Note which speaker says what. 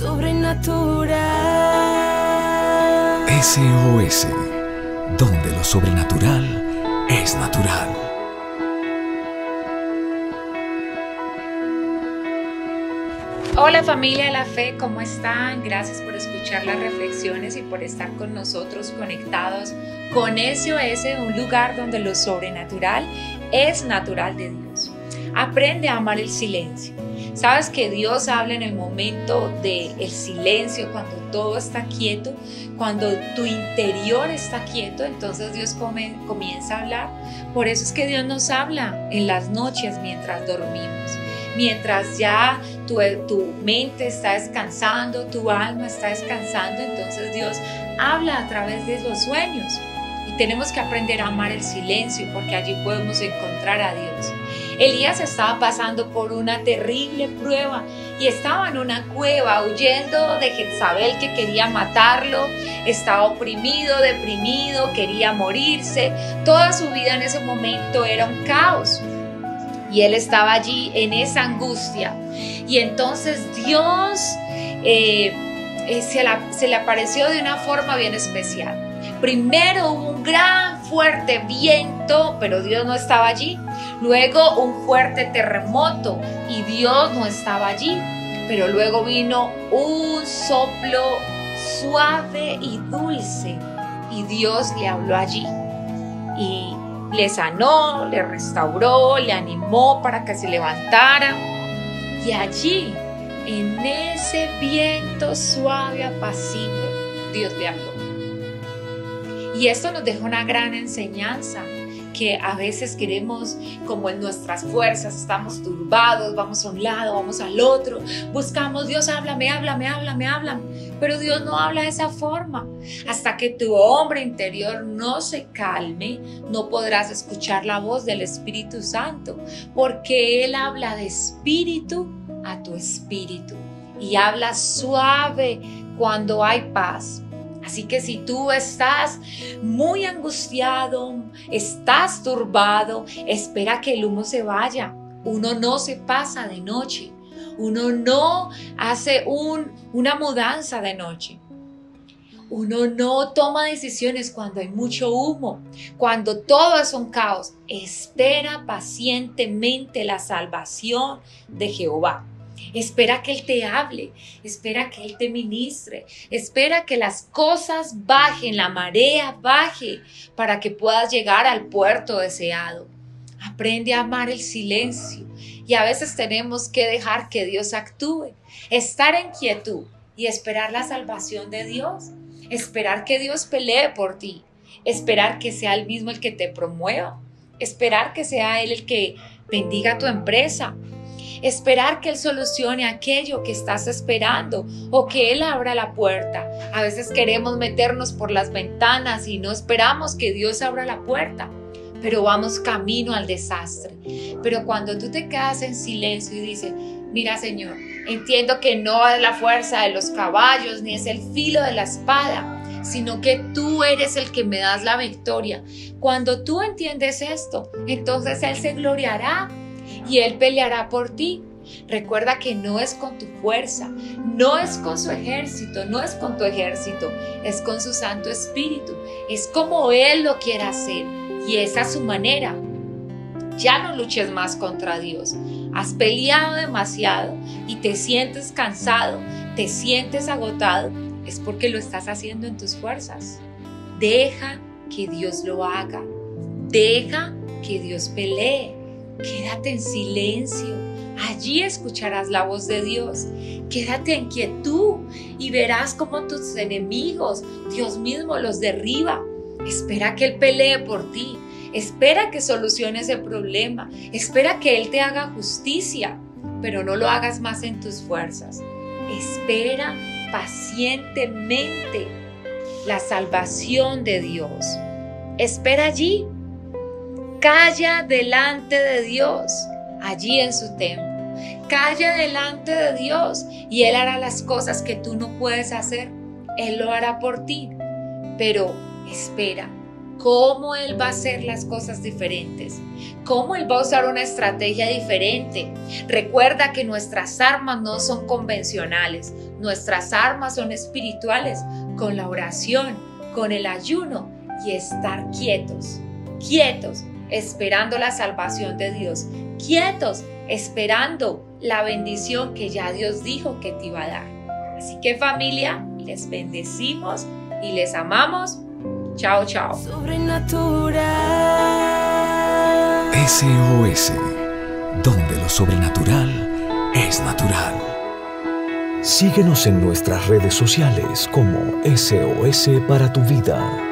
Speaker 1: sobrenatural.
Speaker 2: SOS, donde lo sobrenatural es natural.
Speaker 3: Hola familia de la fe, ¿cómo están? Gracias por escuchar las reflexiones y por estar con nosotros conectados con SOS, un lugar donde lo sobrenatural es natural de Dios. Aprende a amar el silencio. Sabes que Dios habla en el momento del el silencio, cuando todo está quieto, cuando tu interior está quieto, entonces Dios comienza a hablar. Por eso es que Dios nos habla en las noches mientras dormimos mientras ya tu, tu, mente está descansando, tu alma está descansando, entonces Dios habla a través de los sueños. Y tenemos que aprender a amar el silencio porque allí podemos encontrar a Dios. Elías estaba pasando por una terrible prueba y estaba en una cueva huyendo de Jezabel que quería matarlo, estaba oprimido, deprimido, quería morirse. Toda su vida en ese momento era un caos. Y él estaba allí en esa angustia. Y entonces Dios eh, eh, se, se le apareció de una forma bien especial. Primero hubo un gran fuerte viento, pero Dios no estaba allí. Luego un fuerte terremoto y Dios no estaba allí. Pero luego vino un soplo suave y dulce y Dios le habló allí. Y le sanó, le restauró, le animó para que se levantara. Y allí, en ese viento suave, apacible, Dios le habló. Y esto nos deja una gran enseñanza que a veces queremos, como en nuestras fuerzas, estamos turbados, vamos a un lado, vamos al otro, buscamos, Dios, háblame, háblame, háblame, háblame. Pero Dios no habla de esa forma. Hasta que tu hombre interior no se calme, no podrás escuchar la voz del Espíritu Santo, porque Él habla de espíritu a tu espíritu y habla suave cuando hay paz Así que si tú estás muy angustiado, estás turbado, espera que el humo se vaya. Uno no se pasa de noche. Uno no hace una mudanza de noche. Uno no toma decisiones cuando hay mucho humo, cuando todo es un caos. Espera pacientemente la salvación de Jehová. Espera que Él te hable, espera que Él te ministre, espera que las cosas bajen, la marea baje para que puedas llegar al puerto deseado. Aprende a amar el silencio y a veces tenemos que dejar que Dios actúe, estar en quietud y esperar la salvación de Dios, esperar que Dios pelee por ti, esperar que sea Él mismo el que te promueva, esperar que sea Él el que bendiga tu empresa, esperar que Él solucione aquello que estás esperando o que Él abra la puerta. A veces queremos meternos por las ventanas y no esperamos que Dios abra la puerta, pero vamos camino al desastre. Pero cuando tú te quedas en silencio y dices, mira Señor, entiendo que no es la fuerza de los caballos ni es el filo de la espada, sino que tú eres el que me das la victoria. Cuando tú entiendes esto, entonces Él se gloriará y Él peleará por ti. Recuerda que no es con tu fuerza, no es con su ejército, no es con tu ejército, es con su Santo Espíritu. Es como Él lo quiere hacer y es su manera. Ya no luches más contra Dios. Has peleado demasiado y te sientes cansado, te sientes agotado. Es porque lo estás haciendo en tus fuerzas. Deja que Dios lo haga. Deja que Dios pelee. Quédate en silencio. Allí escucharás la voz de Dios. Quédate en quietud y verás cómo tus enemigos, Dios mismo los derriba. Espera que Él pelee por ti. Espera que solucione ese problema. Espera que Él te haga justicia, pero no lo hagas más en tus fuerzas. Espera pacientemente la salvación de Dios. Espera allí Calla delante de Dios, allí en su templo. Calla delante de Dios y Él hará las cosas que tú no puedes hacer. Él lo hará por ti. Pero espera, cómo Él va a hacer las cosas diferentes, cómo Él va a usar una estrategia diferente. Recuerda que nuestras armas no son convencionales, nuestras armas son espirituales, con la oración, con el ayuno y estar quietos, quietos, esperando la salvación de Dios, quietos, esperando la bendición que ya Dios dijo que te iba a dar. Así que familia, les bendecimos y les amamos. Chao, chao.
Speaker 2: Sobrenatural. SOS, donde lo sobrenatural es natural. Síguenos en nuestras redes sociales como SOS para tu vida.